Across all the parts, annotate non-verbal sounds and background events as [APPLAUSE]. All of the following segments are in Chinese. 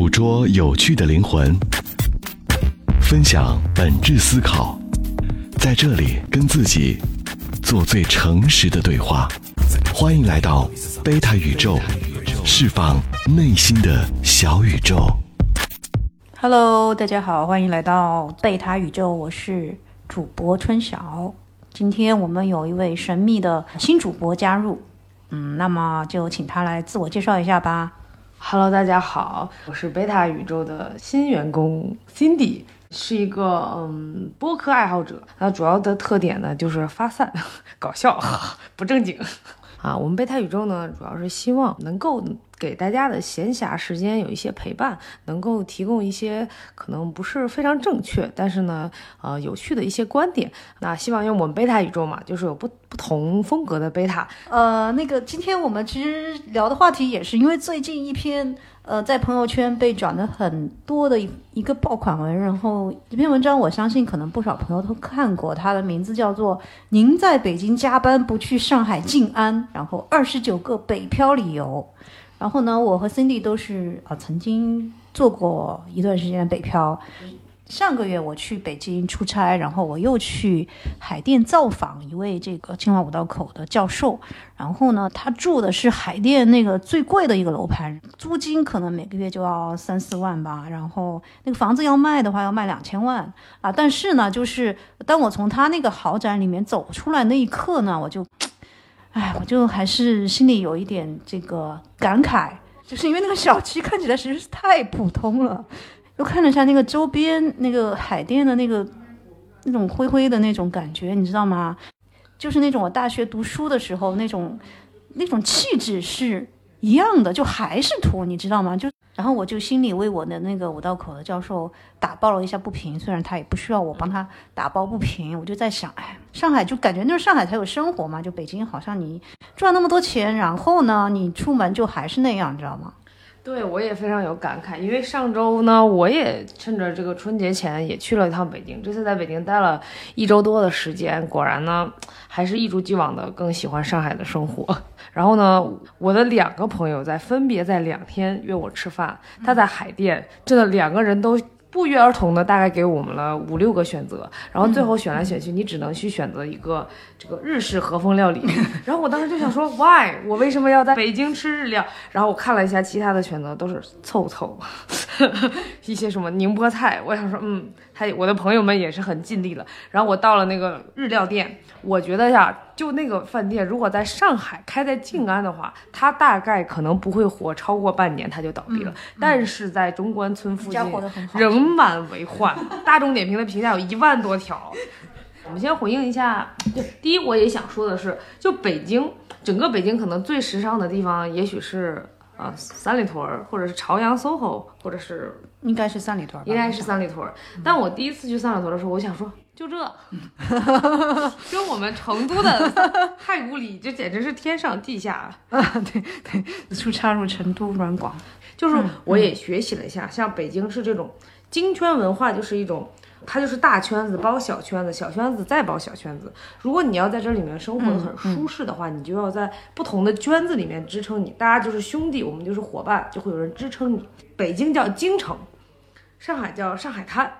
捕捉有趣的灵魂，分享本质思考，在这里跟自己做最诚实的对话。欢迎来到贝塔宇宙，释放内心的小宇宙。Hello，大家好，欢迎来到贝塔宇宙，我是主播春晓。今天我们有一位神秘的新主播加入，嗯，那么就请他来自我介绍一下吧。Hello，大家好，我是贝塔宇宙的新员工 Cindy，是一个嗯播客爱好者。那主要的特点呢就是发散、[LAUGHS] 搞笑、[LAUGHS] 不正经。啊，我们贝塔宇宙呢，主要是希望能够给大家的闲暇时间有一些陪伴，能够提供一些可能不是非常正确，但是呢，呃，有趣的一些观点。那希望用我们贝塔宇宙嘛，就是有不不同风格的贝塔，呃，那个今天我们其实聊的话题也是因为最近一篇呃在朋友圈被转的很多的一一个爆款文，然后这篇文章我相信可能不少朋友都看过，它的名字叫做《您在北京加班不去上海静安》，然后二十九个北漂理由。然后呢，我和 Cindy 都是啊、曾经做过一段时间北漂。上个月我去北京出差，然后我又去海淀造访一位这个清华五道口的教授。然后呢，他住的是海淀那个最贵的一个楼盘，租金可能每个月就要三四万吧。然后那个房子要卖的话，要卖两千万啊。但是呢，就是当我从他那个豪宅里面走出来那一刻呢，我就，哎，我就还是心里有一点这个感慨，就是因为那个小区看起来实在是太普通了。又看了一下那个周边那个海淀的那个那种灰灰的那种感觉，你知道吗？就是那种我大学读书的时候那种那种气质是一样的，就还是土，你知道吗？就然后我就心里为我的那个五道口的教授打抱了一下不平，虽然他也不需要我帮他打抱不平，我就在想，哎，上海就感觉那是上海才有生活嘛，就北京好像你赚那么多钱，然后呢，你出门就还是那样，你知道吗？对我也非常有感慨，因为上周呢，我也趁着这个春节前也去了一趟北京，这次在北京待了一周多的时间，果然呢，还是一如既往的更喜欢上海的生活。然后呢，我的两个朋友在分别在两天约我吃饭，他在海淀，真的两个人都。不约而同的，大概给我们了五六个选择，然后最后选来选去，你只能去选择一个这个日式和风料理。[LAUGHS] 然后我当时就想说，why？我为什么要在北京吃日料？然后我看了一下其他的选择，都是凑凑，[LAUGHS] 一些什么宁波菜。我想说，嗯，他我的朋友们也是很尽力了。然后我到了那个日料店，我觉得呀，就那个饭店，如果在上海开在静安的话，它大概可能不会火超过半年，它就倒闭了。但是在中关村附近人满为患，大众点评的评价有一万多条。我们先回应一下，就第一，我也想说的是，就北京整个北京可能最时尚的地方，也许是呃三里屯儿，或者是朝阳 SOHO，或者是应该是三里屯儿，应该是三里屯儿。但我第一次去三里屯儿的时候，我想说，就这，[LAUGHS] 跟我们成都的太古里，这简直是天上地下。[LAUGHS] 啊，对对出插入成都软广。就是我也学习了一下，像北京是这种京圈文化，就是一种，它就是大圈子包小圈子，小圈子再包小圈子。如果你要在这里面生活的很舒适的话，你就要在不同的圈子里面支撑你，大家就是兄弟，我们就是伙伴，就会有人支撑你。北京叫京城，上海叫上海滩。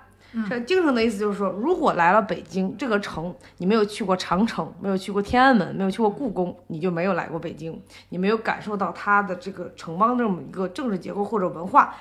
这京城的意思就是说，如果来了北京这个城，你没有去过长城，没有去过天安门，没有去过故宫，你就没有来过北京，你没有感受到它的这个城邦这么一个政治结构或者文化，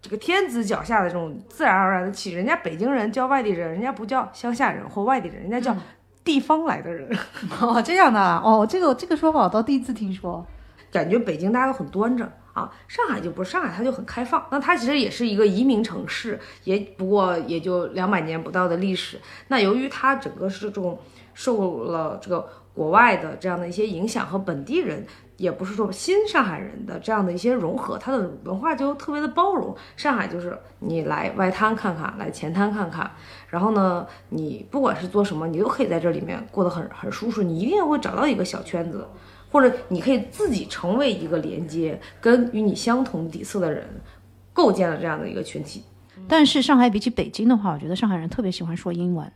这个天子脚下的这种自然而然的气质。人家北京人叫外地人，人家不叫乡下人或外地人，人家叫地方来的人。[LAUGHS] 哦，这样的啊，哦，这个这个说法我倒第一次听说。感觉北京大家都很端着啊，上海就不是，上海它就很开放。那它其实也是一个移民城市，也不过也就两百年不到的历史。那由于它整个是这种受了这个国外的这样的一些影响和本地人。也不是说新上海人的这样的一些融合，它的文化就特别的包容。上海就是你来外滩看看，来前滩看看，然后呢，你不管是做什么，你都可以在这里面过得很很舒适。你一定会找到一个小圈子，或者你可以自己成为一个连接，跟与你相同底色的人，构建了这样的一个群体。但是上海比起北京的话，我觉得上海人特别喜欢说英文。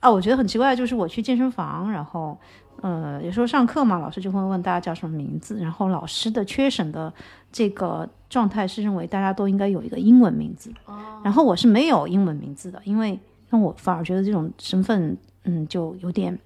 啊，我觉得很奇怪，就是我去健身房，然后呃，有时候上课嘛，老师就会问大家叫什么名字，然后老师的缺省的这个状态是认为大家都应该有一个英文名字，然后我是没有英文名字的，因为那我反而觉得这种身份，嗯，就有点，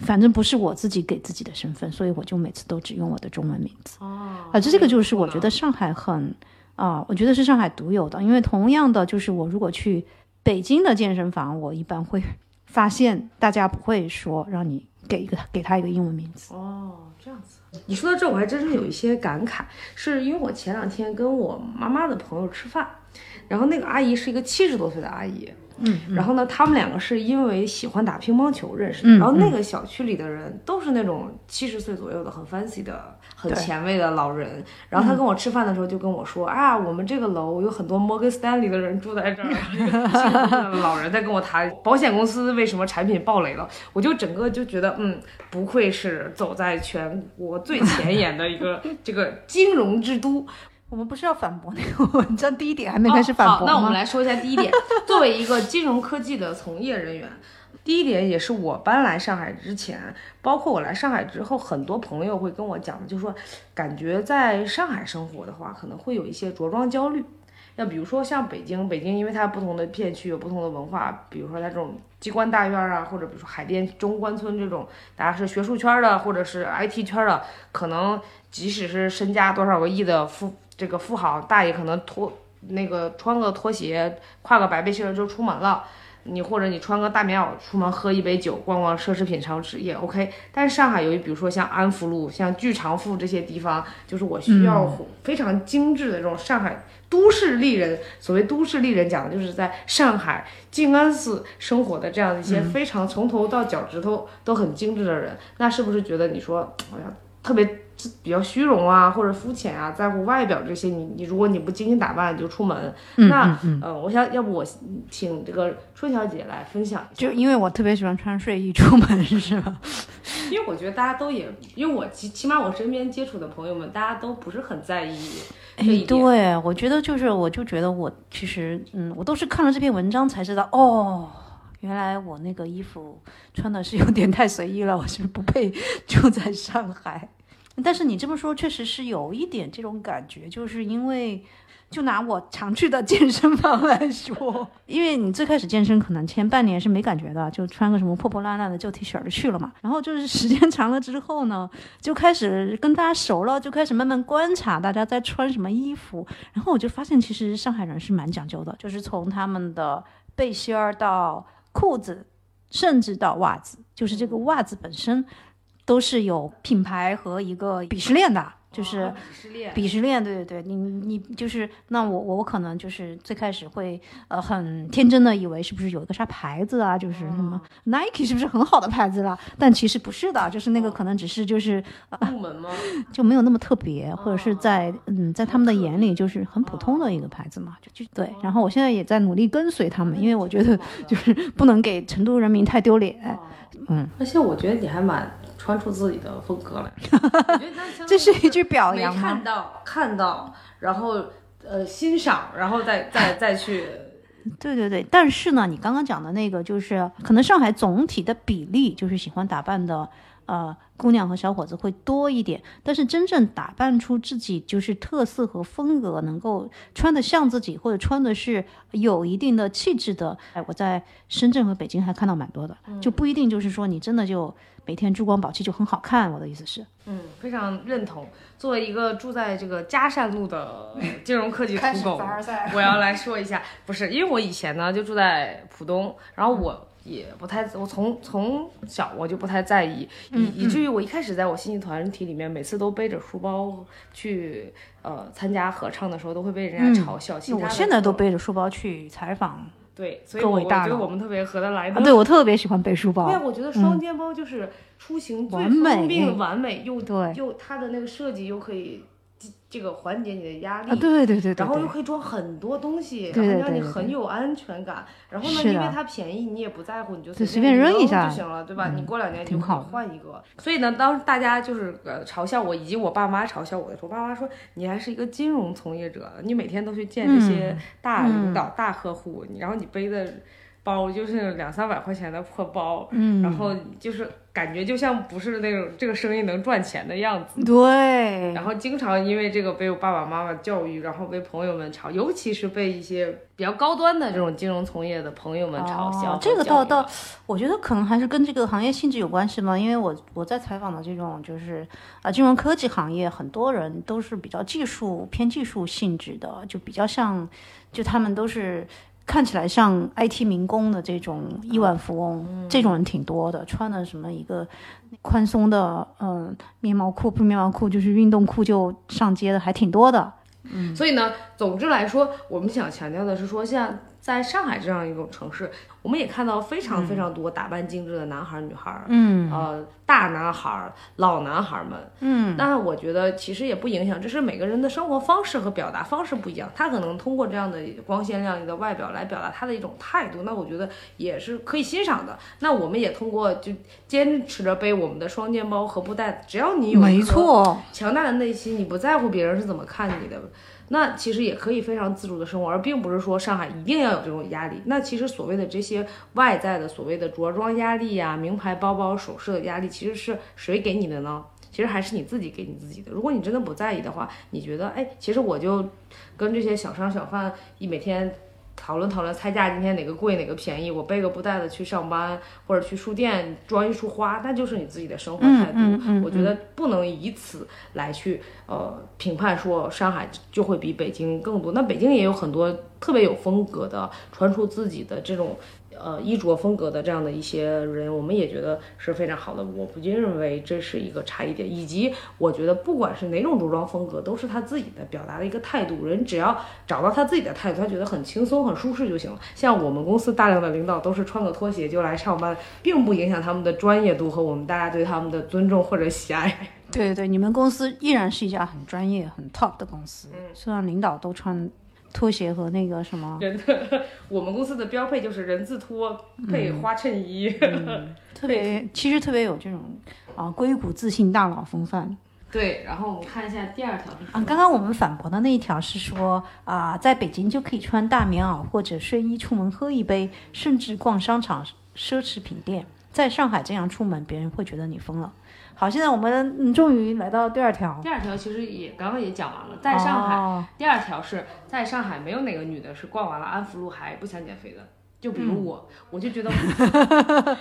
反正不是我自己给自己的身份，所以我就每次都只用我的中文名字。哦，啊，这这个就是我觉得上海很啊，我觉得是上海独有的，因为同样的就是我如果去北京的健身房，我一般会发现大家不会说让你给一个给他一个英文名字。哦，这样子。你说到这，我还真是有一些感慨，是因为我前两天跟我妈妈的朋友吃饭，然后那个阿姨是一个七十多岁的阿姨，嗯，然后呢，他们两个是因为喜欢打乒乓球认识的，嗯然后那个小区里的人都是那种七十岁左右的很 fancy 的、很前卫的老人。然后他跟我吃饭的时候就跟我说、啊，我们这个楼有很多摩根斯丹利的人住在这儿，一个70多岁的老人在跟我谈保险公司为什么产品爆雷了，我就整个就觉得，嗯，不愧是走在全国最前沿的一个 [LAUGHS] 这个金融之都。我们不是要反驳那个文章第一点还没开始反驳哦好，那我们？来说一下第一点。[LAUGHS] 作为一个金融科技的从业人员，第一点也是我搬来上海之前，包括我来上海之后，很多朋友会跟我讲的，就是说感觉在上海生活的话，可能会有一些着装焦虑。那比如说像北京，[LAUGHS] 北京因为它不同的片区有不同的文化，比如说它这种机关大院啊，或者比如说海淀中关村这种，大家是学术圈的或者是 IT 圈的，可能即使是身家多少个亿的富这个富豪大爷，可能拖那个穿个拖鞋，挎个白背心儿就出门了。你或者你穿个大棉袄出门喝一杯酒，逛逛奢侈品超市也 OK。但是上海由于比如说像安福路、像聚长富这些地方，就是我需要非常精致的这种上海都市丽人。所谓都市丽人，讲的就是在上海静安寺生活的这样一些非常从头到脚趾头都很精致的人。那是不是觉得你说哎呀特别比较虚荣啊，或者肤浅啊，在乎外表这些，你你如果你不精心打扮你就出门，那呃，我想要不我请这个春小姐来分享一下，就因为我特别喜欢穿睡衣出门，[LAUGHS] 是吧？因为我觉得大家都也，因为我起起码我身边接触的朋友们，大家都不是很在意这一哎，点。对，我觉得就是，我就觉得我其实，嗯，我都是看了这篇文章才知道，哦，原来我那个衣服穿的是有点太随意了，我是不是不配 [LAUGHS] 住在上海？但是你这么说，确实是有一点这种感觉，就是因为。就拿我常去的健身房来说，因为你最开始健身可能前半年是没感觉的，就穿个什么破破烂烂的旧 T 恤就去了嘛。然后就是时间长了之后呢，就开始跟大家熟了，就开始慢慢观察大家在穿什么衣服。然后我就发现，其实上海人是蛮讲究的，就是从他们的背心儿到裤子，甚至到袜子，就是这个袜子本身都是有品牌和一个鄙视链的。就是哦鄙视链，对对对，你你就是那我我我可能就是最开始会呃很天真的以为是不是有一个啥牌子啊，就是什么 Nike 是不是很好的牌子啦？但其实不是的，就是那个可能只是就是入门吗？就没有那么特别，或者是在嗯在他们的眼里就是很普通的一个牌子嘛，就就对。然后我现在也在努力跟随他们，因为我觉得就是不能给成都人民太丢脸。嗯，而且我觉得你还蛮穿出自己的风格来，[LAUGHS] 这是一句表扬吗看？到看到，然后呃欣赏，然后再再 [LAUGHS] 再去。对对对，但是呢，你刚刚讲的那个，就是可能上海总体的比例，就是喜欢打扮的，呃，姑娘和小伙子会多一点。但是真正打扮出自己就是特色和风格，能够穿得像自己，或者穿的是有一定的气质的，哎，我在深圳和北京还看到蛮多的，就不一定就是说你真的就每天珠光宝气就很好看。我的意思是，嗯，非常认同。作为一个住在这个嘉善路的 [LAUGHS] 金融科技土狗，我要来说一下，不是因为我以前呢就住在浦东，然后我也不太，我从从小我就不太在意，以以至于我一开始在我信息团体里面，每次都背着书包去呃参加合唱的时候，都会被人家嘲笑。我现在都背着书包去采访对，所以我我觉得我们特别合得来。啊，对我特别喜欢背书包对，。我觉得双肩包就是出行最方便、完美又对又它的那个设计又可以这这个缓解你的压力。啊，对对对对然后又，可以装很多东西，然后让你很有安全感。然后呢，因为它便宜，你也不在乎，你就就随便便扔一下就行了，对吧？你过两年你就可以换一个。所以呢，当大家就是呃嘲笑我，以及我爸妈嘲笑我的时候，我爸妈说你还是一个金融从业者，你每天都去见这些大领导、大客户，你然后你背的。包，就是两三百块钱的破包，嗯，然后就是感觉就像不是那种这个生意能赚钱的样子。对，然后经常因为这个被我爸爸妈妈教育，然后被朋友们嘲，尤其是被一些比较高端的这种金融从业的朋友们嘲笑哦。这个倒倒，我觉得可能还是跟这个行业性质有关系嘛。因为我我在采访的这种就是啊、金融科技行业，很多人都是比较技术偏技术性质的，就比较像，就他们都是。看起来像 IT 民工的这种亿万富翁，这种人挺多的，穿的什么一个宽松的嗯棉毛裤，不棉毛裤就是运动裤就上街的还挺多的。嗯。所以呢，总之来说，我们想强调的是说，像在上海这样一种城市，我们也看到非常非常多打扮精致的男孩儿、女孩儿，嗯呃，大男孩儿、老男孩儿们。嗯，那我觉得其实也不影响，这是每个人的生活方式和表达方式不一样，他可能通过这样的光鲜亮丽的外表来表达他的一种态度，那我觉得也是可以欣赏的。那我们也通过就坚持着背我们的双肩包和布袋，只要你有没错，强大的内心，你不在乎别人是怎么看你的，那其实也可以非常自主的生活，而并不是说上海一定要有这种压力。那其实所谓的这些外在的所谓的着装压力呀、名牌包包、首饰的压力，其实是谁给你的呢？其实还是你自己给你自己的。如果你真的不在意的话，你觉得，哎，其实我就跟这些小商小贩一每天讨论讨论菜价，今天哪个贵哪个便宜，我背个布袋子去上班，或者去书店装一束花，那就是你自己的生活态度。我觉得不能以此来去呃评判说上海就会比北京更多。那北京也有很多特别有风格的，穿出自己的这种。呃，衣着风格的这样的一些人，我们也觉得是非常好的。我不禁认为这是一个差异点，以及我觉得不管是哪种着装风格，都是他自己的表达的一个态度。人只要找到他自己的态度，他觉得很轻松、很舒适就行了。像我们公司大量的领导都是穿个拖鞋就来上班，并不影响他们的专业度和我们大家对他们的尊重或者喜爱。[LAUGHS] 对对，你们公司依然是一家很专业、很 top 的公司，虽然领导都穿拖鞋和那个什么，人的，我们公司的标配就是人字拖配花衬衣。[LAUGHS] 特别其实特别有这种啊硅谷自信大佬风范对，然后我们看一下第二条啊。刚刚我们反驳的那一条是说啊，在北京就可以穿大棉袄或者睡衣出门喝一杯，甚至逛商场、奢侈品店。在上海这样出门，别人会觉得你疯了。好，现在我们嗯终于来到第二条，第二条其实也刚刚也讲完了，在上海。哦第二条是在上海，没有哪个女的是逛完了安福路还不想减肥的。就比如我，我就觉得我，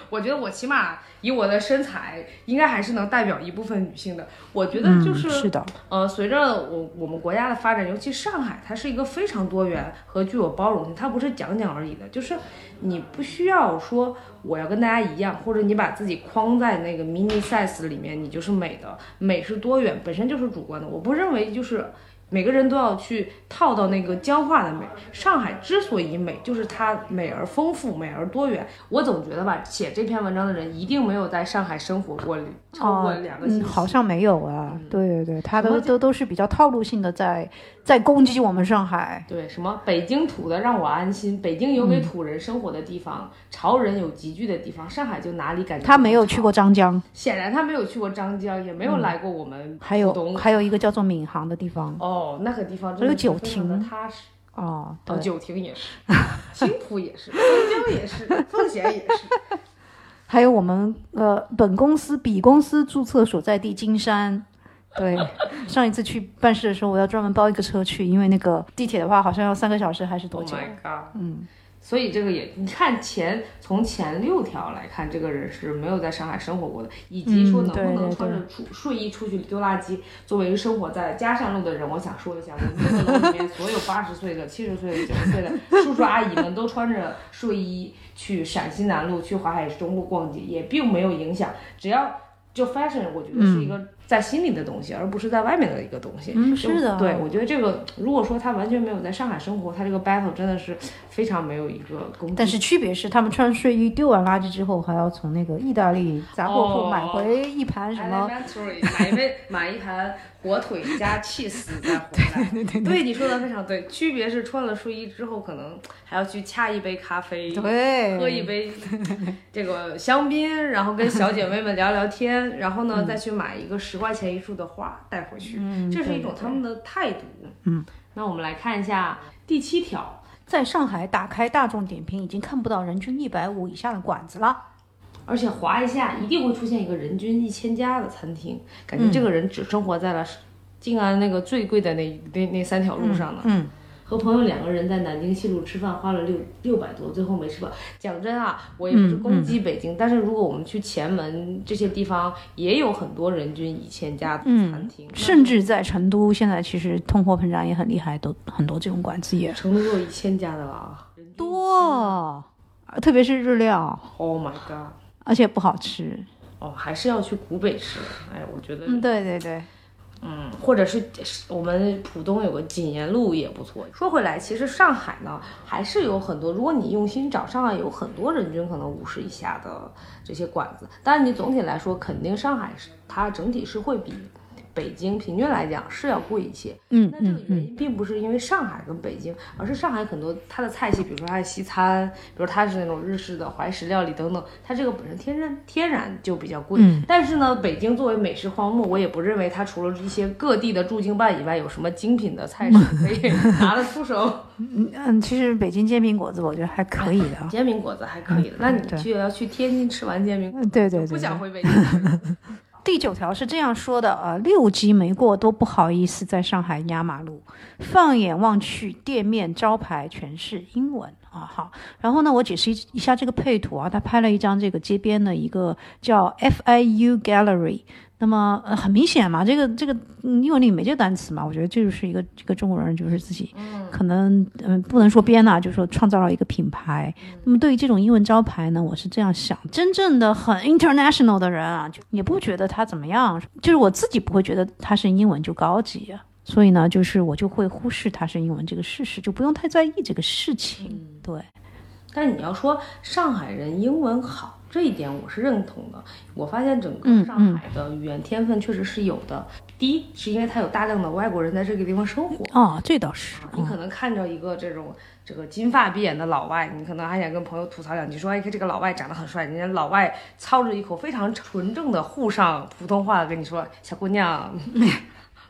[LAUGHS] 我觉得我起码以我的身材，应该还是能代表一部分女性的。我觉得就是、嗯、是的，呃，随着我我们国家的发展，尤其上海，它是一个非常多元和具有包容性，它不是讲讲而已的，就是你不需要说我要跟大家一样，或者你把自己框在那个 mini size 里面，你就是美的。美是多元，本身就是主观的。我不认为就是每个人都要去套到那个僵化的美。上海之所以美，就是它美而丰富，美而多元。我总觉得吧，写这篇文章的人一定没有在上海生活过超过两个星嗯，好像没有啊。对对对，他都都都是比较套路性的在在攻击我们上海。对，什么北京土的让我安心，北京有给土人生活的地方，潮人有集聚的地方，上海就哪里感觉他没有，去过张江，显然他没有去过张江，也没有来过我们还有。还有一个叫做闵行的地方。哦，那个地方还有真的是九亭踏实。哦，哦，九亭也是，[LAUGHS] 青浦也是，松江也是，奉贤也是。还有我们呃本公司比公司注册所在地金山。[LAUGHS] 对，上一次去办事的时候，我要专门包一个车去，因为那个地铁的话好像要三个小时还是多 Oh 久？my god！嗯，所以这个也，你看前从前六条来看，这个人是没有在上海生活过的，以及说嗯能不能穿着出睡衣出去丢垃圾。作为一个生活在嘉善路的人，我想说一下，我们这个楼里面所有八十岁的、七十岁的、九十岁的叔叔阿姨们都穿着睡衣去陕西南路、去淮海中路逛街，也并没有影响。只要就 fashion，我觉得是一个在心里的东西，而不是在外面的一个东西。嗯是的对，我觉得这个如果说他完全没有在上海生活，他这个 battle 真的是非常没有一个攻击。但是区别是，他们穿睡衣丢完垃圾之后，还要从那个意大利杂货铺哦买回一盘什么。买一杯买一盘火腿加 cheese [LAUGHS] 再回来。对对对，你说的非常对。区别是穿了睡衣之后，可能还要去掐一杯咖啡，对，喝一杯 [LAUGHS] 这个香槟，然后跟小姐妹们聊聊天，然后呢、再去买一个十块钱一束的花带回去，嗯这是一种他们的态度。嗯，那我们来看一下第七条。在上海打开大众点评，已经看不到人均一百五以下的馆子了。而且划一下，一定会出现一个人均一千家的餐厅，感觉这个人只生活在了静安那个最贵的那那那三条路上呢。嗯，和朋友两个人在南京西路吃饭，花了六六百多，最后没吃饱。讲真啊，我也不是攻击北京，但是如果我们去前门这些地方，也有很多人均一千家的餐厅，甚至在成都，现在其实通货膨胀也很厉害，都很多这种馆子也成都都有一千家的了啊，多，特别是日料。Oh my god！而且不好吃。哦，还是要去古北吃。哎，我觉得，嗯，对对对，嗯，或者是我们浦东有个锦沿路也不错。说回来，其实上海呢，还是有很多，如果你用心找，上海有很多人均可能五十以下的这些馆子。但是你总体来说，肯定上海是它整体是会比。北京平均来讲是要贵一些，嗯那这个原因并不是因为上海跟北京，而是上海很多它的菜系，比如说它的西餐，比如它是那种日式的怀石料理等等，它这个本身天然天然就比较贵。嗯但是呢，北京作为美食荒漠，我也不认为它除了一些各地的驻京办以外，有什么精品的菜式 [LAUGHS] 可以拿得出手。嗯，其实北京煎饼果子我觉得还可以的。煎饼果子还可以的，那你对去要去天津吃完煎饼，嗯，对对对不想。回北京。第九条是这样说的：呃，六级没过都不好意思在上海压马路。放眼望去，店面招牌全是英文啊。好，然后呢，我解释一一下这个配图啊，他拍了一张这个街边的一个叫 FIU Gallery。那么呃，很明显嘛，这个这个嗯英文里没这个单词嘛，我觉得这就是一个这个中国人就是自己可能嗯、不能说编呐、就是说创造了一个品牌。那么对于这种英文招牌呢，我是这样想：真正的很 international 的人啊，就也不觉得它怎么样，就是我自己不会觉得它是英文就高级啊。所以呢，就是我就会忽视它是英文这个事实，就不用太在意这个事情。对，但你要说上海人英文好，这一点我是认同的。我发现整个嗯上海的语言天分确实是有的。第一，是因为它有大量的外国人在这个地方生活。哦，这倒是。你可能看着一个这种这个金发碧眼的老外，你可能还想跟朋友吐槽两句，说哎，这个老外长得很帅。人家老外操着一口非常纯正的沪上普通话跟你说，小姑娘。[LAUGHS]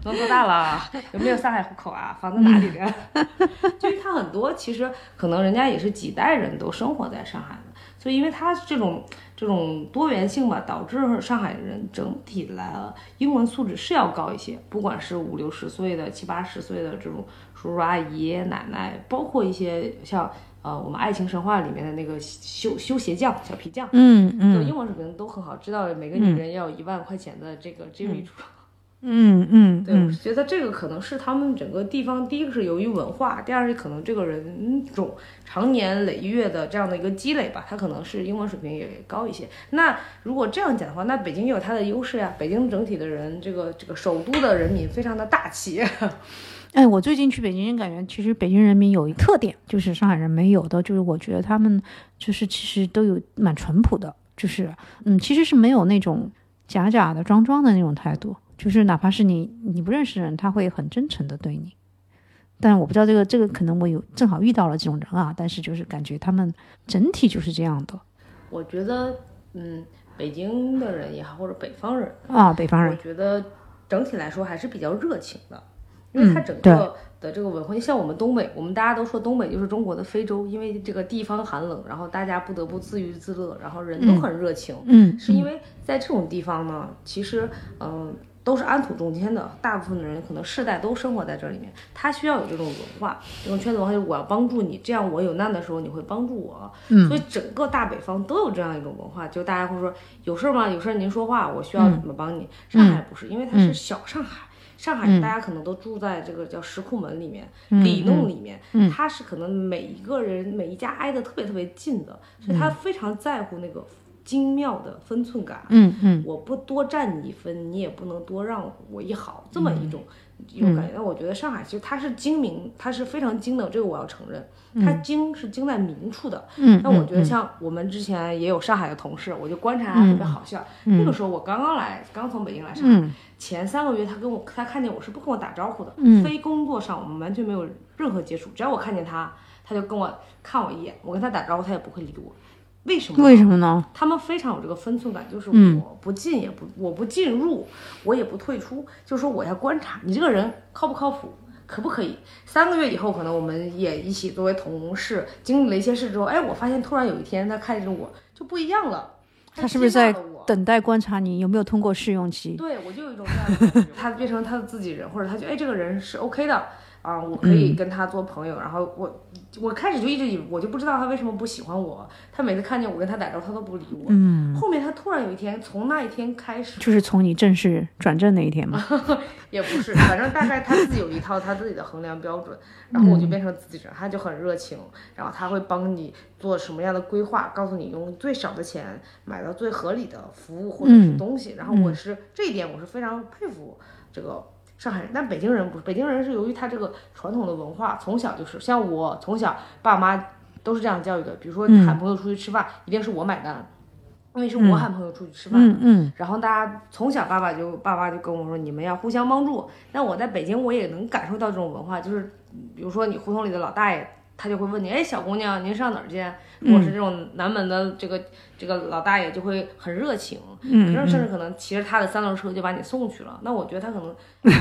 都多大了？有没有上海户口啊？房子哪里的？[LAUGHS] 就是他很多，其实可能人家也是几代人都生活在上海的，所以因为它这种这种多元性吧，导致上海人整体来了英文素质是要高一些。不管是五六十岁的、七八十岁的这种叔叔阿姨、爷爷奶奶，包括一些像呃我们《爱情神话》里面的那个修修鞋匠、小皮匠，嗯嗯嗯英文水平都很好，知道每个女人要有一万块钱的这个 Jimmy 出。嗯嗯对，我嗯是觉得这个可能是他们整个地方，第一个是由于文化，第二是可能这个人种常年累月的这样的一个积累吧，他可能是英文水平也高一些。那如果这样讲的话，那北京也有它的优势呀。北京整体的人，这个这个首都的人民非常的大气。[LAUGHS] 哎，我最近去北京，感觉其实北京人民有一特点，就是上海人没有的，就是我觉得他们就是其实都有蛮淳朴的，就是嗯，其实是没有那种假假的、装装的那种态度，就是哪怕是你你不认识的人，他会很真诚的对你。但我不知道这个这个可能我有正好遇到了这种人啊，但是就是感觉他们整体就是这样的我觉得，嗯，北京的人也好，或者北方人，啊，北方人我，觉得整体来说还是比较热情的，因为他整个的这个文化，像我们东北，我们大家都说东北就是中国的非洲，因为这个地方寒冷，然后大家不得不自娱自乐，然后人都很热情，嗯，是因为在这种地方呢，其实嗯。都是安土重迁的，大部分的人可能世代都生活在这里面，他需要有这种文化，这种圈子文化就是我要帮助你，这样我有难的时候你会帮助我，嗯所以整个大北方都有这样一种文化，就大家会说有事儿吗？有事儿您说话，我需要怎么帮你？上海不是，因为它是小上海。上海大家可能都住在这个叫石库门里面、里弄里面，它是可能每一个人每一家挨得特别特别近的，所以他非常在乎那个精妙的分寸感。嗯嗯我不多占你一分，你也不能多让我一毫，这么一种、一种感觉。那我觉得上海其实它是精明，它是非常精的，这个我要承认，它精是精在明处的。嗯，那我觉得像我们之前也有上海的同事，我就观察他特别好笑。那个时候我刚刚来，刚从北京来上海，前三个月他跟我他看见我是不跟我打招呼的，非工作上我们完全没有任何接触，只要我看见他，他就跟我看我一眼，我跟他打招呼，他也不会理我。为什么呢？为什么呢？他们非常有这个分寸感，就是嗯我不进也不我不进入，我也不退出，就是说我要观察你这个人靠不靠谱，可不可以？三个月以后，可能我们也一起作为同事，经历了一些事之后，哎，我发现突然有一天他看着我就不一样了。他是不是在等待观察你有没有通过试用期？对，我就有一种这样的感觉，[LAUGHS] 他变成他的自己人，或者他觉得哎这个人是 OK 的啊，我可以跟他做朋友。然后我我开始就一直以为我就不知道他为什么不喜欢我，他每次看见我跟他打招呼，他都不理我。嗯，后面他突然有一天，从那一天开始，就是从你正式转正那一天嘛。[LAUGHS] 也不是，反正大概他自己有一套他自己的衡量标准，然后我就变成自己人，他就很热情，然后他会帮你做什么样的规划，告诉你用最少的钱买到最合理的服务或者是东西，然后我是这一点我是非常佩服这个上海人，但北京人不是，北京人是由于他这个传统的文化，从小就是像我从小爸妈都是这样教育的，比如说喊朋友出去吃饭，一定是我买单。因为是我喊朋友出去吃饭，嗯嗯然后大家从小爸爸就爸爸就跟我说，你们要互相帮助。那我在北京我也能感受到这种文化，就是比如说你胡同里的老大爷，他就会问你，哎，小姑娘，您上哪儿去？如果是这种南门的这个这个老大爷就会很热情，嗯甚至可能骑着他的三轮车就把你送去了。那我觉得他可能，嗯，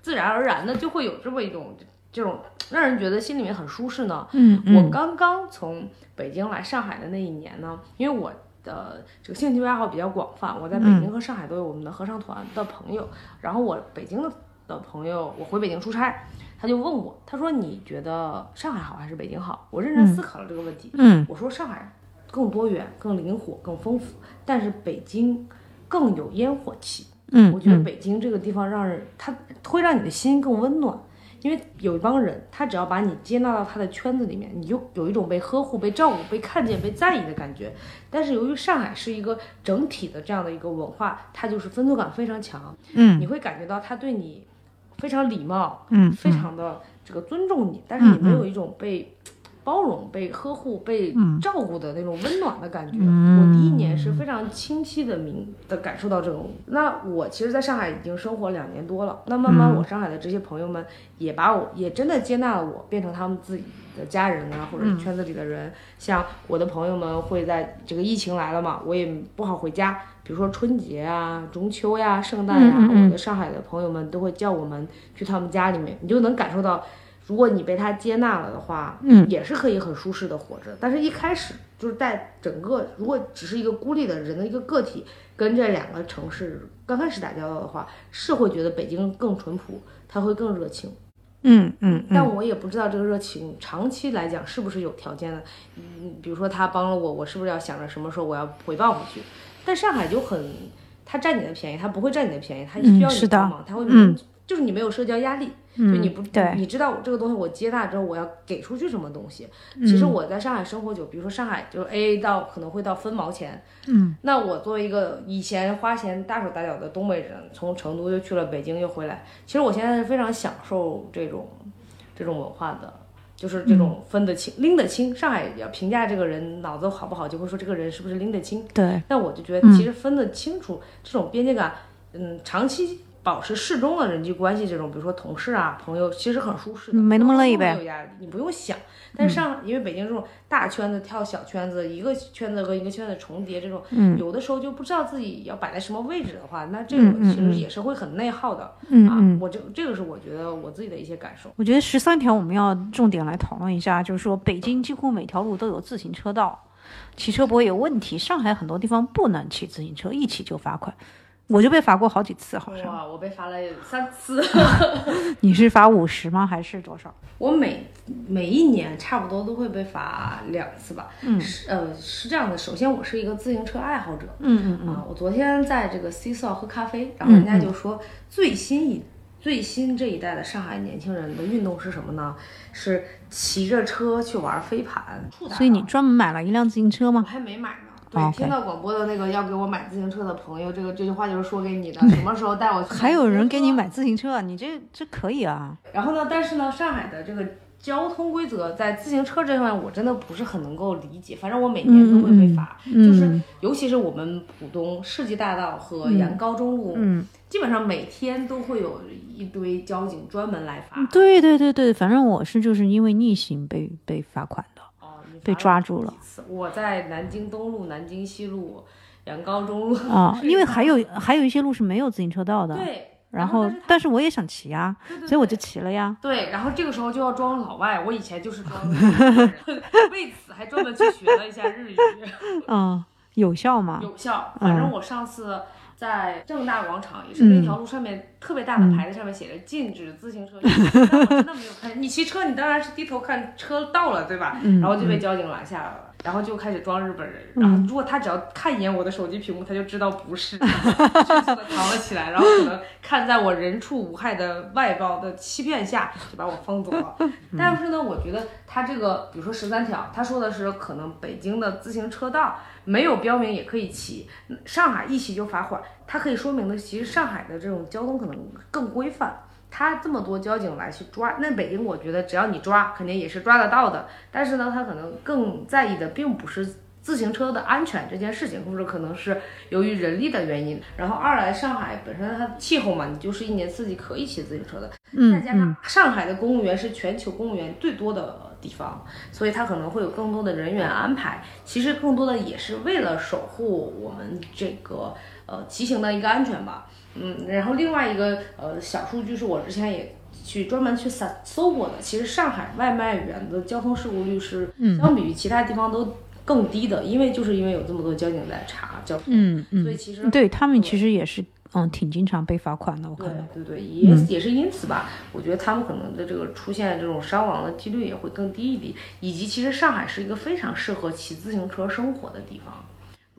自然而然的就会有这么一种这种让人觉得心里面很舒适呢。嗯我刚刚从北京来上海的那一年呢，因为我的这个兴趣爱好比较广泛，我在北京和上海都有我们的合唱团的朋友。然后我北京的的朋友，我回北京出差，他就问我，他说你觉得上海好还是北京好？我认真思考了这个问题。嗯我说上海更多元、更灵活、更丰富，但是北京更有烟火气。嗯我觉得北京这个地方让人，它会让你的心更温暖，因为有一帮人，他只要把你接纳到他的圈子里面，你就有一种被呵护、被照顾、被看见、被在意的感觉。但是由于上海是一个整体的这样的一个文化，它就是分寸感非常强，嗯你会感觉到他对你非常礼貌，嗯非常的这个尊重你，但是你没有一种被包容、被呵护、被照顾的那种温暖的感觉。我第一年是非常清晰的明的感受到这种。那我其实在上海已经生活两年多了，那慢慢我上海的这些朋友们也把我也真的接纳了我，变成他们自己的家人啊，或者是圈子里的人。像我的朋友们会在这个疫情来了嘛，我也不好回家。比如说春节啊、中秋呀、圣诞呀，我的上海的朋友们都会叫我们去他们家里面，你就能感受到，如果你被他接纳了的话，嗯，也是可以很舒适的活着。但是一开始就是在整个如果只是一个孤立的人的一个个体，跟这两个城市刚开始打交道的话，是会觉得北京更淳朴，他会更热情。嗯嗯但我也不知道这个热情长期来讲是不是有条件的。嗯，比如说他帮了我，我是不是要想着什么时候我要回报回去？但上海就很，他占你的便宜，他不会占你的便宜，他需要你帮忙，他会，嗯就是你没有社交压力，就你不，对你知道这个东西我接纳之后我要给出去什么东西。其实我在上海生活久，比如说上海就是 A A 到可能会到分毛钱，嗯，那我作为一个以前花钱大手大脚的东北人，从成都又去了北京又回来，其实我现在是非常享受这种这种文化的。就是这种分得清、拎得清。上海要评价这个人脑子好不好，就会说这个人是不是拎得清。对，那我就觉得，其实分得清楚这种边界感，嗯，长期保持适中的人际关系，这种比如说同事啊、朋友，其实很舒适的，没那么累呗没有压力，你不用想。但是上，因为北京这种大圈子跳小圈子，一个圈子和一个圈子重叠，这种，有的时候就不知道自己要摆在什么位置的话，那这种其实也是会很内耗的。嗯啊，我这这个是我觉得我自己的一些感受。我觉得十三条我们要重点来讨论一下，就是说北京几乎每条路都有自行车道，骑车不会有问题。上海很多地方不能骑自行车，一骑就罚款。我就被罚过好几次，好像。哇，我被罚了三次。[LAUGHS] 你是罚五十吗？还是多少？我每每一年差不多都会被罚两次吧。嗯，是呃是这样的，首先我是一个自行车爱好者。嗯嗯啊，我昨天在这个 C 扫喝咖啡，然后人家就说最新一。最新这一代的上海年轻人的运动是什么呢？是骑着车去玩飞盘。所以你专门买了一辆自行车吗我？还没买呢。听到广播的那个要给我买自行车的朋友，这个这句话就是说给你的，什么时候带我去？还有人给你。买自行车，你这这可以啊。然后呢，但是呢，上海的这个交通规则在自行车这方面，我真的不是很能够理解。反正我每年都会被罚，就是尤其是我们浦东世纪大道和杨高中路，嗯，基本上每天都会有一堆交警专门来罚。对对对对，反正我是就是因为逆行被被罚款被抓住了。我在南京东路、南京西路、杨高中路啊，因为还有还有一些路是没有自行车道的。对，然后但是我也想骑呀，对对所以我就骑了呀。对，然后这个时候就要装老外，我以前就是装 [LAUGHS] 为此还专门去学了一下日语，嗯，有效吗？有效。反正嗯我上次在正大广场，也是那条路上面特别大的嗯牌子，上面写着禁止自行车嗯，但我真的没有看。你骑车，你当然是低头看车到了，对吧？嗯然后就被交警拦下来了。然后就开始装日本人，然后如果他只要看一眼我的手机屏幕，他就知道不是，迅速的藏了起来，然后可能看在我人畜无害的外貌的欺骗下，就把我封走了。[LAUGHS] 但是呢，我觉得他这个，比如说十三条，他说的是可能北京的自行车道没有标明也可以骑，上海一骑就罚款，它可以说明的其实上海的这种交通可能更规范。他这么多交警来去抓，那北京我觉得只要你抓，肯定也是抓得到的。但是呢，他可能更在意的并不是自行车的安全这件事情，或者可能是由于人力的原因。然后二来，上海本身它气候嘛，你就是一年四季可以骑自行车的。再嗯加上上海的公务员是全球公务员最多的地方，所以它可能会有更多的人员安排。其实更多的也是为了守护我们这个呃骑行的一个安全吧。嗯，然后另外一个呃小数据是我之前也去专门去搜搜过的，其实上海外卖员的交通事故率是相比于其他地方都更低的，因为就是因为有这么多交警在查交通，嗯嗯，所以其实对他们其实也是嗯挺经常被罚款的，我看对到。对对，也、也是因此吧，我觉得他们可能的这个出现这种伤亡的几率也会更低一点，以及其实上海是一个非常适合骑自行车生活的地方。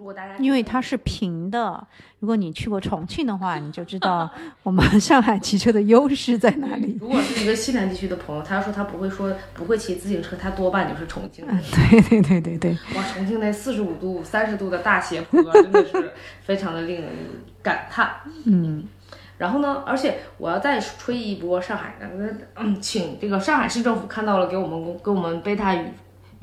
如果大家因为它是平的，如果你去过重庆的话，[LAUGHS] 你就知道我们上海骑车的优势在哪里。如果是一个西南地区的朋友，他说他不会说不会骑自行车，他多半就是重庆人。对对对对对，哇，重庆那四十五度、三十度的大斜坡，真的是 [LAUGHS] 非常的令人感叹。嗯然后呢，而且我要再吹一波上海的，嗯，请这个上海市政府看到了，给我们给我们贝塔宇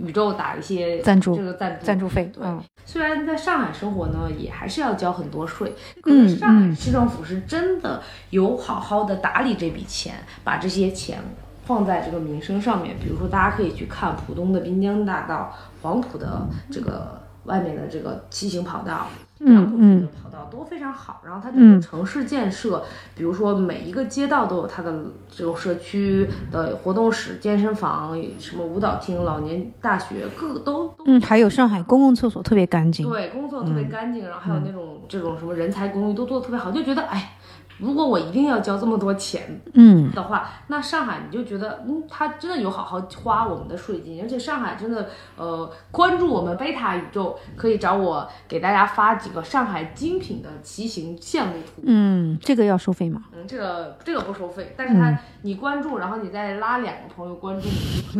宇宙打一些赞助这个赞助赞助费，对嗯虽然在上海生活呢，也还是要交很多税，可嗯是上海市政府是真的有好好的打理这笔钱，把这些钱放在这个民生上面。比如说，大家可以去看浦东的滨江大道、黄埔的这个外面的这个骑行跑道。嗯嗯，跑道都非常好，然后它整个城市建设，比如说每一个街道都有它的这种社区的活动室、健身房、什么舞蹈厅、老年大学，各个都都嗯，还有上海公共厕所特别干净。对，工作特别干净，然后还有那种这种什么人才公寓都做的特别好，就觉得哎，如果我一定要交这么多钱嗯的话，那上海你就觉得，嗯，他真的有好好花我们的税金，而且上海真的呃关注我们贝塔宇宙，可以找我给大家发几个上海精品的骑行线路图。嗯，这个要收费吗？嗯，这个这个不收费，但是它你关注，然后你再拉两个朋友关注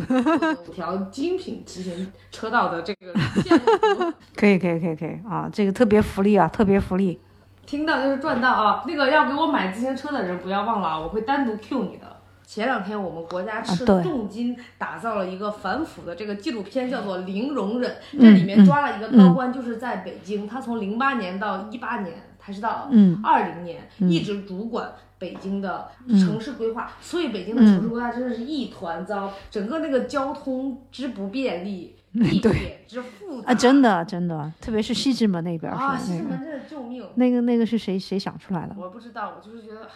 [LAUGHS] 五条精品骑行车道的这个线路图。[LAUGHS] 可以可以可以可以啊，这个特别福利啊，特别福利。听到就是赚到啊！那个要给我买自行车的人不要忘了啊，我会单独 Q 你的。前两天我们国家斥重金打造了一个反腐的这个纪录片，叫做《零容忍》。嗯这里面抓了一个高官，就是在北京，他从零八年到一八年，还是到嗯二零年，一直主管北京的城市规划。所以北京的城市规划真的是一团糟，整个那个交通之不便利，地铁之复杂啊，真的真的，特别是西直门那边啊，西直门真的救命！那个那个是谁谁想出来的？我不知道，我就是觉得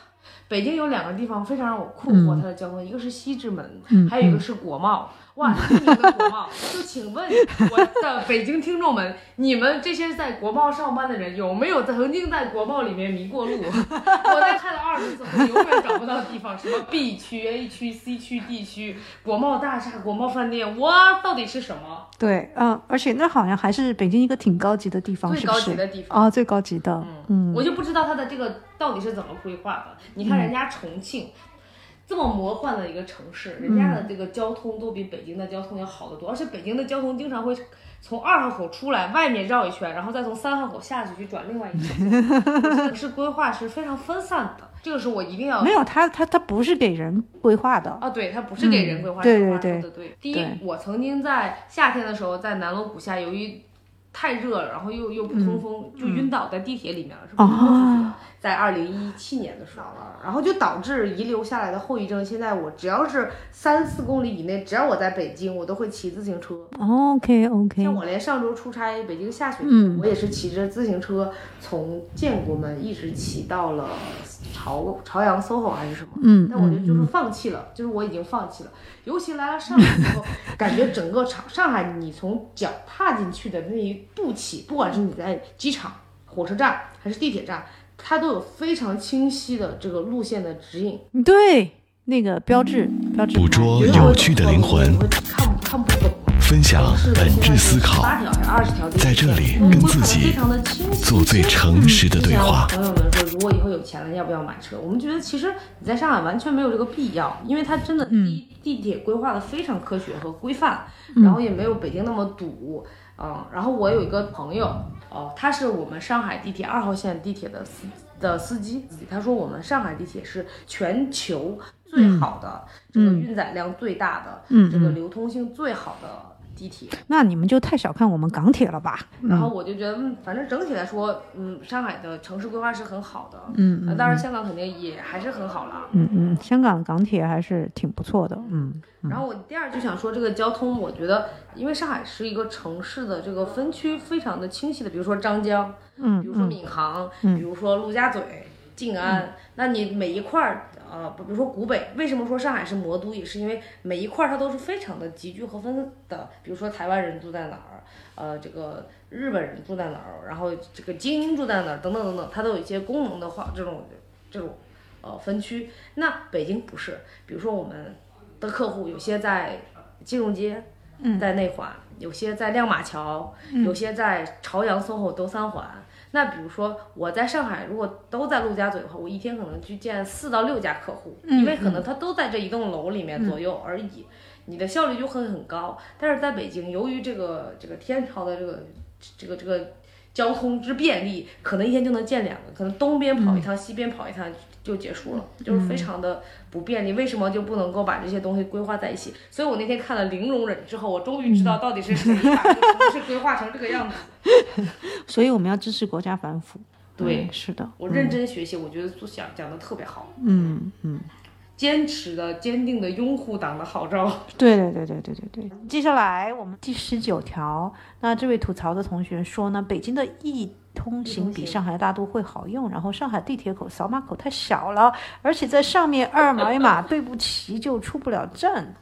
北京有两个地方非常让我困嗯惑，它的交通，一个是西直门，还有一个是国贸。哇，知名的国贸，就请问我的北京听众们，你们这些在国贸上班的人，有没有曾经在国贸里面迷过路？[LAUGHS] 我在看了二十次，我永远找不到地方，什么 B 区、A 区、C 区、D 区，国贸大厦、国贸饭店，我，到底是什么？对，嗯，而且那好像还是北京一个挺高级的地方，最高？级的地方。啊，最高级的，嗯，我就不知道它的这个到底是怎么规划的。你看人家重庆。这么魔幻的一个城市，人家的这个交通都比北京的交通要好得多，而且北京的交通经常会从二号口出来，外面绕一圈，然后再从三号口下去去转另外一条线。城市规划是非常分散的，[LAUGHS] 这个是我一定要没有，他他他不是给人规划的，啊，对，他不是给人规划，嗯对这话对对。第一，我曾经在夏天的时候在南锣鼓巷，由于太热了，然后又又不通风，就晕倒在地铁里面了，是不晕过去的。在二零一七年的时候了，然后就导致遗留下来的后遗症。现在我只要是三四公里以内，只要我在北京，我都会骑自行车。OK OK，像我连上周出差北京下雪，嗯我也是骑着自行车从建国门一直骑到了朝朝阳 SOHO 还是什么，嗯但我就就是放弃了，就是我已经放弃了。尤其来了上海之后，感觉整个上上海，你从脚踏进去的那一步起，不管是你在机场、火车站还是地铁站，它都有非常清晰的这个路线的指引。对，那个标志标志牌捕捉有趣的灵魂我看看不懂。分享本质思考，八条还是二十条？在这里我跟自己规划得非常的清晰做最诚实的对话朋友们说，如果以后有钱了，要不要买车？我们觉得其实你在上海完全没有这个必要，因为它真的地地铁规划的非常科学和规范，然后也没有北京那么堵。嗯，然后我有一个朋友，哦，他是我们上海地铁二号线地铁的司的司机，他说我们上海地铁是全球最好的，这个运载量最大的，嗯这个流通性最好的地铁。那你们就太小看我们港铁了吧？然后我就觉得，嗯，反正整体来说，嗯，上海的城市规划是很好的，嗯呃当然香港肯定也还是很好了。嗯嗯，香港港铁还是挺不错的，嗯然后我第二就想说，这个交通，我觉得，因为上海是一个城市的这个分区非常的清晰的，比如说张江，嗯比如说闵行，嗯比如说陆家嘴、静安，那你每一块儿，呃，比如说古北，为什么说上海是魔都，也是因为每一块儿它都是非常的集聚和分的，比如说台湾人住在哪儿，呃，这个日本人住在哪儿，然后这个精英住在哪儿，等等等等，它都有一些功能的话，这种这种呃分区。那北京不是，比如说我们的客户有些在金融街，在内环，有些在亮马桥，有些在朝阳、SOHO 东三环。那比如说我在上海，如果都在陆家嘴的话，我一天可能去见四到六家客户，因为可能他都在这一栋楼里面左右而已，你的效率就会很高。但是在北京，由于这个这个天朝的这个这个这个交通之便利，可能一天就能见两个，可能东边跑一趟，西边跑一趟就结束了，就是非常的不便利。为什么就不能够把这些东西规划在一起？所以我那天看了《零容忍》之后，我终于知道到底是谁把这规划成这个样子。[LAUGHS] 所以我们要支持国家反腐。对嗯是的，我认真学习，我觉得做讲讲的特别好，嗯嗯，坚持的、坚定的拥护党的号召。对对对对对对对。接下来我们第十九条，那这位吐槽的同学说呢，北京的易通行比上海大都会好用，然后上海地铁口扫码口太小了，而且在上面二 [LAUGHS] 维码对不齐就出不了站。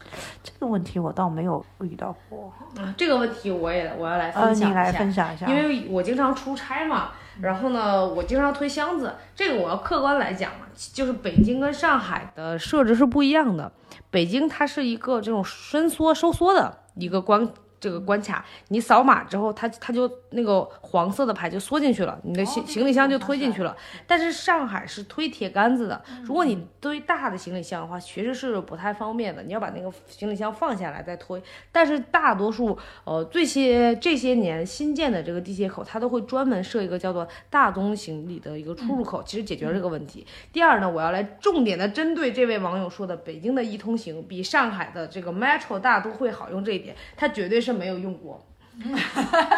这个问题我倒没有遇到过，啊，这个问题我也我要来呃，分享一下。你来分享一下，因为我经常出差嘛，然后呢，我经常推箱子，这个我要客观来讲嘛，就是北京跟上海的设置是不一样的。北京它是一个这种伸缩收缩的一个关这个关卡，你扫码之后，它它就那个黄色的牌就缩进去了，你的行行李箱就推进去了。但是上海是推铁杆子的，如果你堆大的行李箱的话，其实是不太方便的，你要把那个行李箱放下来再推。但是大多数呃这些这些年新建的这个地铁口，它都会专门设一个叫做大宗行李的一个出入口，其实解决了这个问题。第二呢，我要来重点的针对这位网友说的，北京的一通行比上海的这个 Metro 大都会好用这一点，它绝对是没有用过。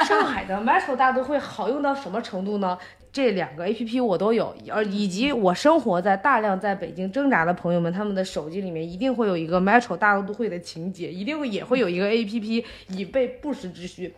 上海的 Metro 大都会好用到什么程度呢？这两个 A P P 我都有，而以及我生活在大量在北京挣扎的朋友们，他们的手机里面一定会有一个 Metro 大都会的情节，一定会也会有一个 A P P 以备不时之需。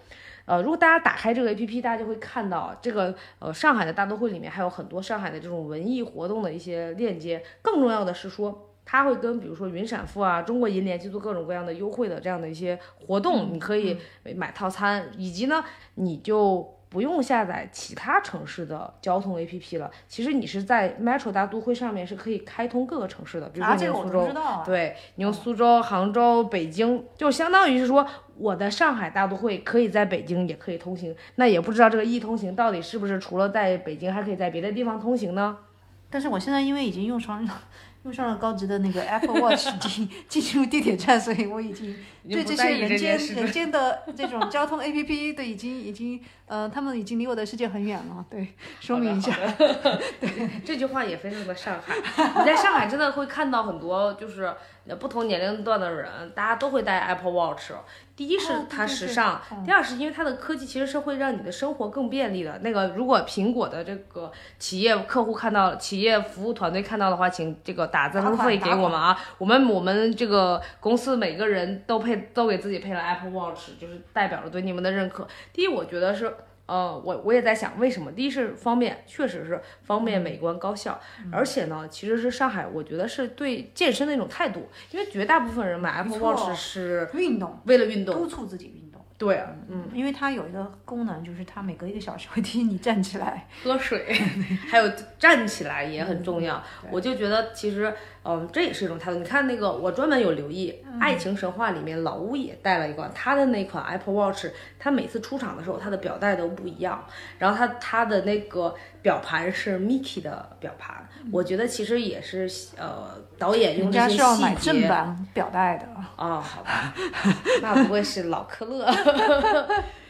呃，如果大家打开这个 A P P，大家就会看到这个呃上海的大都会里面还有很多上海的这种文艺活动的一些链接。更重要的是说，它会跟比如说云闪付啊、中国银联去做各种各样的优惠的这样的一些活动，你可以买套餐，以及呢，你就。不用下载其他城市的交通 APP 了，其实你是在 Metro 大都会上面是可以开通各个城市的，比如说你用苏州，对你用苏州、杭州、北京，就相当于是说我的上海大都会可以在北京也可以通行。那也不知道这个易通行到底是不是除了在北京，还可以在别的地方通行呢？但是我现在因为已经用上了用上了高级的那个 Apple Watch [LAUGHS] 进进入地铁站，所以我已经对这些人间人间的这种交通 APP 都已经已经呃，他们已经离我的世界很远了。对，说明一下。[LAUGHS] 对这句话也非常的上海。你在上海真的会看到很多就是不同年龄段的人，大家都会戴 Apple Watch。第一是它时尚，第二是因为它的科技其实是会让你的生活更便利的。那个如果苹果的这个企业客户看到，企业服务团队看到的话，请这个打赞助费给我们啊。我们我们这个公司每个人都配都给自己配了 Apple Watch，就是代表了对你们的认可。第一，我觉得是。呃，我我也在想为什么？第一是方便，确实是方便、美观、高效，而且呢，其实是上海，我觉得是对健身的一种态度，因为绝大部分人买 Apple Watch 是运动，为了运动，督促自己运动。对，嗯，因为它有一个功能，就是它每隔一个小时会提醒你站起来。喝水，[LAUGHS] 还有站起来也很重要。我就觉得其实，嗯，这也是一种态度。你看那个，我专门有留意，爱情神话》里面老屋也带了一款他的那款 Apple Watch，他每次出场的时候，他的表带都不一样，然后他他的那个表盘是 Mickey 的表盘，我觉得其实也是呃导演用人这些家是要买细节。正版表带的。哦，好吧，[LAUGHS] 那不会是老科勒。[LAUGHS]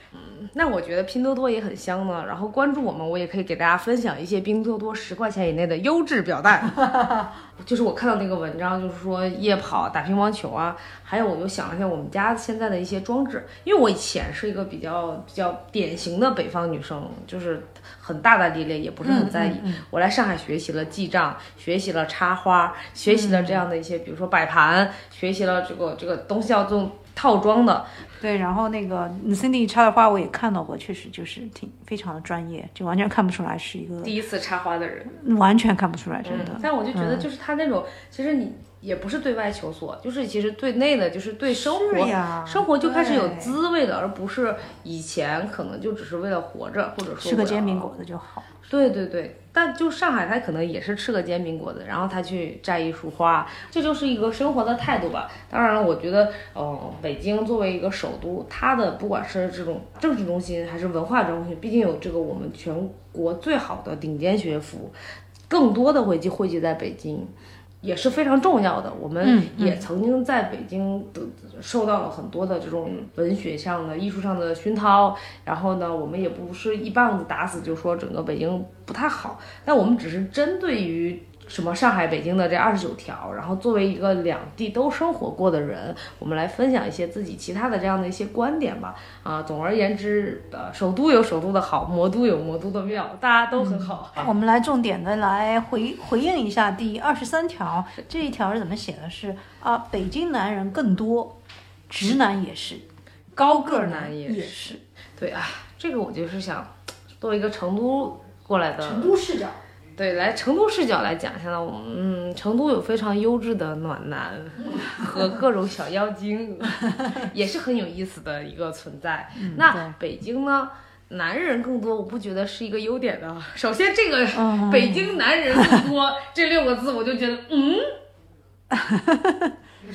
嗯，那我觉得拼多多也很香呢。然后关注我们，我也可以给大家分享一些拼多多十块钱以内的优质表带。[LAUGHS] 就是我看到那个文章，就是说夜跑、打乒乓球啊，还有我就想了一下我们家现在的一些装置，因为我以前是一个比较比较典型的北方女生，就是很大大咧咧，也不是很在意。我来上海学习了记账，学习了插花，学习了这样的一些，比如说摆盘，学习了这个这个东西要做套装的，对，然后那个 Cindy 插的花我也看到过，确实就是挺非常的专业，就完全看不出来是一个，第一次插花的人。完全看不出来，真的。嗯，但我就觉得，就是他那种，其实你也不是对外求索，就是其实对内的，就是对生活，生活就开始有滋味了，而不是以前可能就只是为了活着，或者说吃个煎饼果子就好。对对对，但就上海，他可能也是吃个煎饼果子，然后他去摘一束花，这就是一个生活的态度吧。当然了，我觉得，嗯，北京作为一个首都，它的不管是这种政治中心还是文化中心，毕竟有这个我们全国最好的顶尖学府，更多的会集汇集在北京。也是非常重要的。我们嗯也曾经在北京得受到了很多的这种文学上的、艺术上的熏陶。然后呢，我们也不是一棒子打死就说整个北京不太好，但我们只是针对于。什么上海、北京的这二十九条，然后作为一个两地都生活过的人，我们来分享一些自己其他的这样的一些观点吧。啊，总而言之，呃，首都有首都的好，魔都有魔都的妙，大家都很好。我们来重点的来回回应一下第二十三条，这一条是怎么写的是？啊，北京男人更多，直男也是，高个儿男男也是。也是。对啊，这个我就是想作为一个成都过来的，都视角，对，来成都视角来讲一下呢，我们嗯，成都有非常优质的暖男 [LAUGHS] 和各种小妖精，[LAUGHS] 也是很有意思的一个存在。那北京呢？男人更多，我不觉得是一个优点的。首先，这个嗯北京男人更多 [LAUGHS] 这六个字，我就觉得，嗯，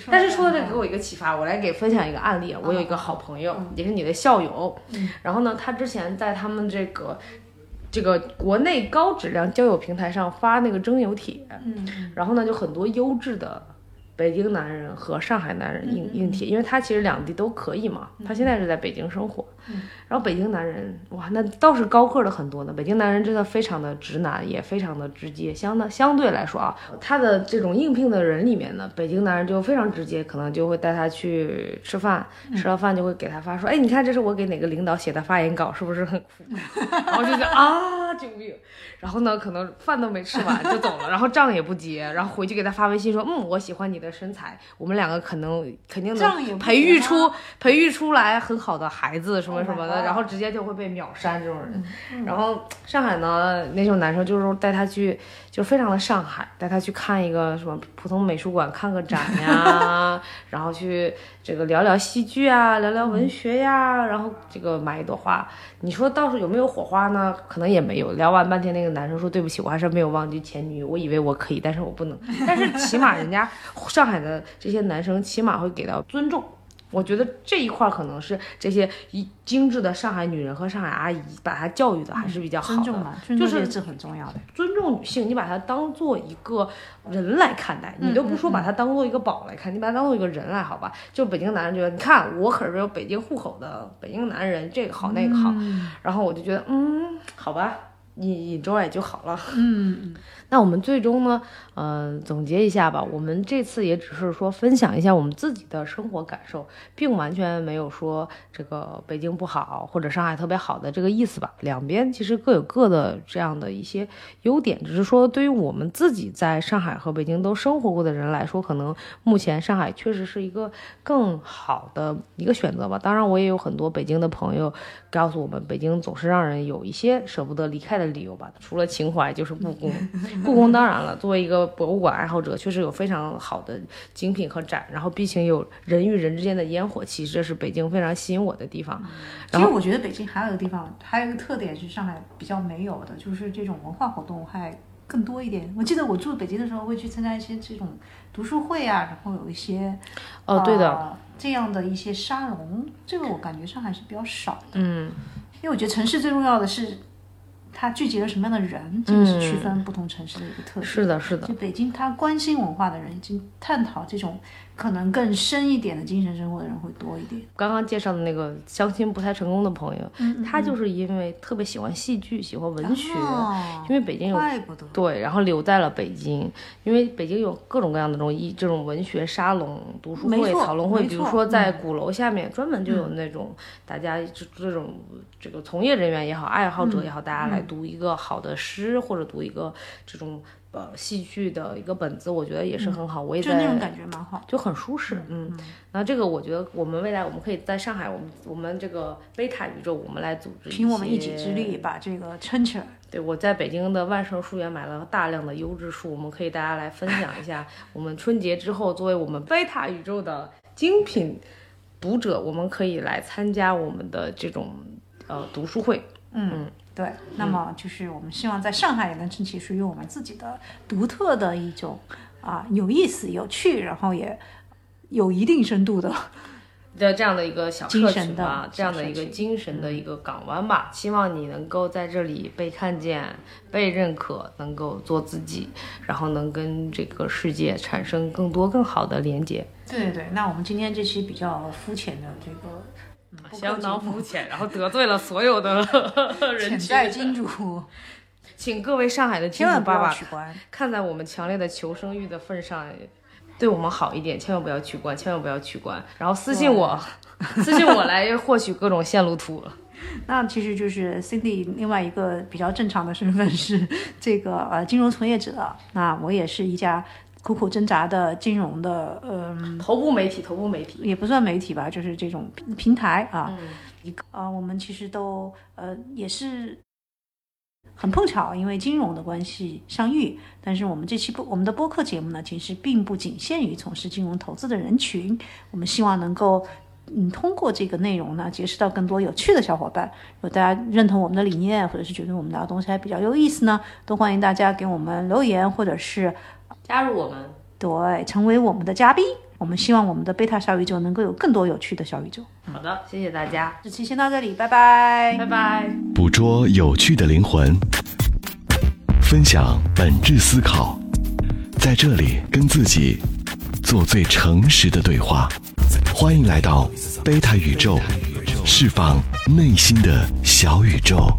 但是说到这给我一个启发，我来给分享一个案例。啊。我有一个好朋友，也是你的校友，然后呢，他之前在他们这个这个国内高质量交友平台上发那个征友帖，嗯，然后呢，就很多优质的北京男人和上海男人硬硬铁，因为他其实两地都可以嘛。他现在是在北京生活，然后北京男人哇，那倒是高个儿的很多呢。北京男人真的非常的直男，也非常的直接。相当相对来说啊，他的这种应聘的人里面呢，北京男人就非常直接，可能就会带他去吃饭，吃了饭就会给他发说，哎，你看这是我给哪个领导写的发言稿，是不是很酷？然后就觉得啊，救命！然后呢，可能饭都没吃完就走了，然后账也不结，然后回去给他发微信说，嗯，我喜欢你的身材，我们两个可能肯定能培育出培育出来很好的孩子什么 Oh 什么的然后直接就会被秒删这种人。然后上海呢，那种男生就是说带他去，就非常的上海，带他去看一个什么普通美术馆看个展呀，[LAUGHS] 然后去这个聊聊戏剧啊，聊聊文学呀，然后这个买一朵花。你说倒是有没有火花呢？可能也没有。聊完半天，那个男生说：“对不起，我还是没有忘记前女友。我以为我可以，但是我不能。但是起码人家上海的这些男生起码会给到尊重。我觉得这一块儿可能是这些一精致的上海女人和上海阿姨把她教育的还是比较好的。尊重嘛，尊就是重这是很重要的。尊重女性，你把她当做一个人来看待，你都不说把她当做一个宝来看，你把她当做一个人来，好吧？就北京男人觉得，你看我可是有北京户口的北京男人，这个好那个好，然后我就觉得，嗯，好吧，引引周来就好了。[LAUGHS] 嗯，那我们最终呢，呃，总结一下吧。我们这次也只是说分享一下我们自己的生活感受，并完全没有说这个北京不好或者上海特别好的这个意思吧。两边其实各有各的这样的一些优点，只是说对于我们自己在上海和北京都生活过的人来说，可能目前上海确实是一个更好的一个选择吧。当然，我也有很多北京的朋友告诉我们，北京总是让人有一些舍不得离开的理由吧。[LAUGHS] 除了情怀，就是故宫。[LAUGHS] 故宫当然了，作为一个博物馆爱好者，确实有非常好的精品和展，然后毕竟有人与人之间的烟火气，这是北京非常吸引我的地方。其实我觉得北京还有一个地方，还有一个特点是上海比较没有的，就是这种文化活动还更多一点。我记得我住北京的时候会去参加一些这种读书会啊，然后有一些哦，对的，呃这样的一些沙龙，这个我感觉上海是比较少的。嗯，因为我觉得城市最重要的是它聚集了什么样的人，这个是区分不同城市的一个特点。是的，是的就，北京，它关心文化的人，已经探讨这种可能更深一点的精神生活的人会多一点。刚刚介绍的那个相亲不太成功的朋友，他就是因为特别喜欢戏剧，喜欢文学，哦因为北京有怪不得。对，然后留在了北京，因为北京有各种各样的这种一这种文学沙龙、读书会、讨论会，比如说在嗯鼓楼下面专门就有那种大家这这种这个从业人员也好，爱好者也好，大家来读一个好的诗或者读一个这种呃戏剧的一个本子，我觉得也是很好。我也就在那种感觉蛮好。就很舒适，嗯，那这个我觉得我们未来我们可以在上海，我们我们这个贝塔宇宙，我们来组织，凭我们一己之力。把这个撑起来。对，我在北京的万盛书园买了大量的优质书，我们可以大家来分享一下。[LAUGHS] 我们春节之后，作为我们贝塔宇宙的精品读者，我们可以来参加我们的这种呃读书会。嗯，对。那么就是我们希望在上海也能撑起属于我们自己的独特的一种啊有意思、有趣，然后也有一定深度的。[LAUGHS] 的这样的一个小精社神的群吧，这样的一个精神的一个港湾吧，希望你能够在这里被看见、被认可，能够做自己，然后能跟这个世界产生更多更好的连接。对对对。那我们今天这期比较肤浅的这个。嗯相当肤浅，然后得罪了所有的 [LAUGHS] 人群。潜在金主，[LAUGHS] 请各位上海的金主爸爸。[LAUGHS] 看在我们强烈的求生欲的份上，对我们好一点，千万不要取关，千万不要取关，然后私信我，私信我来获取各种线路图。那其实就是 Cindy 另外一个比较正常的身份是这个呃金融从业者。那我也是一家苦苦挣扎的金融的，嗯、头部媒体，头部媒体，也不算媒体吧，就是这种平平台啊。一个啊、我们其实都呃也是很碰巧，因为金融的关系相遇。但是我们这期播我们的播客节目呢，其实并不仅限于从事金融投资的人群，我们希望能够。嗯，通过这个内容呢，结识到更多有趣的小伙伴。如果大家认同我们的理念，或者是觉得我们聊的东西还比较有意思呢，都欢迎大家给我们留言，或者是加入我们。对成为我们的嘉宾。我们希望我们的贝塔小宇宙能够有更多有趣的小宇宙。好的，谢谢大家，这期先到这里，拜拜，拜拜。捕捉有趣的灵魂，分享本质思考，在这里跟自己做最诚实的对话。欢迎来到贝塔宇宙，释放内心的小宇宙。